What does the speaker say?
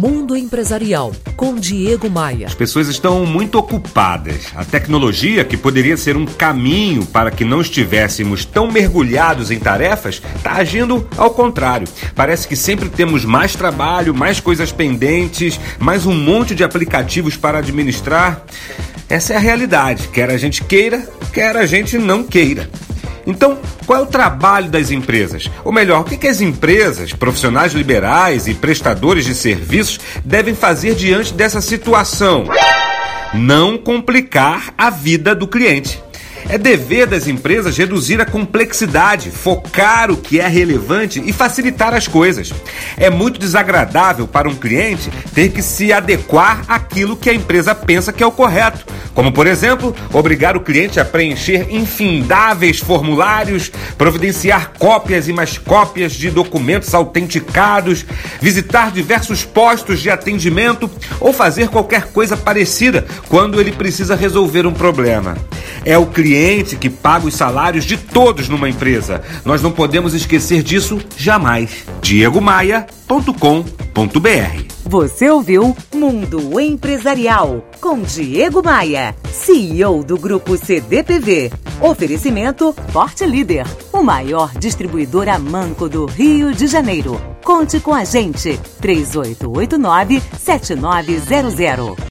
Mundo Empresarial, com Diego Maia. As pessoas estão muito ocupadas. A tecnologia, que poderia ser um caminho para que não estivéssemos tão mergulhados em tarefas, está agindo ao contrário. Parece que sempre temos mais trabalho, mais coisas pendentes, mais um monte de aplicativos para administrar. Essa é a realidade, quer a gente queira, quer a gente não queira. Então, qual é o trabalho das empresas? Ou melhor, o que as empresas, profissionais liberais e prestadores de serviços devem fazer diante dessa situação? Não complicar a vida do cliente. É dever das empresas reduzir a complexidade, focar o que é relevante e facilitar as coisas. É muito desagradável para um cliente ter que se adequar àquilo que a empresa pensa que é o correto como, por exemplo, obrigar o cliente a preencher infindáveis formulários, providenciar cópias e mais cópias de documentos autenticados, visitar diversos postos de atendimento ou fazer qualquer coisa parecida quando ele precisa resolver um problema. É o cliente que paga os salários de todos numa empresa. Nós não podemos esquecer disso jamais. diegomaia.com.br Você ouviu Mundo Empresarial com Diego Maia, CEO do grupo CDPV. Oferecimento Forte Líder, o maior distribuidor a manco do Rio de Janeiro. Conte com a gente 3889 7900.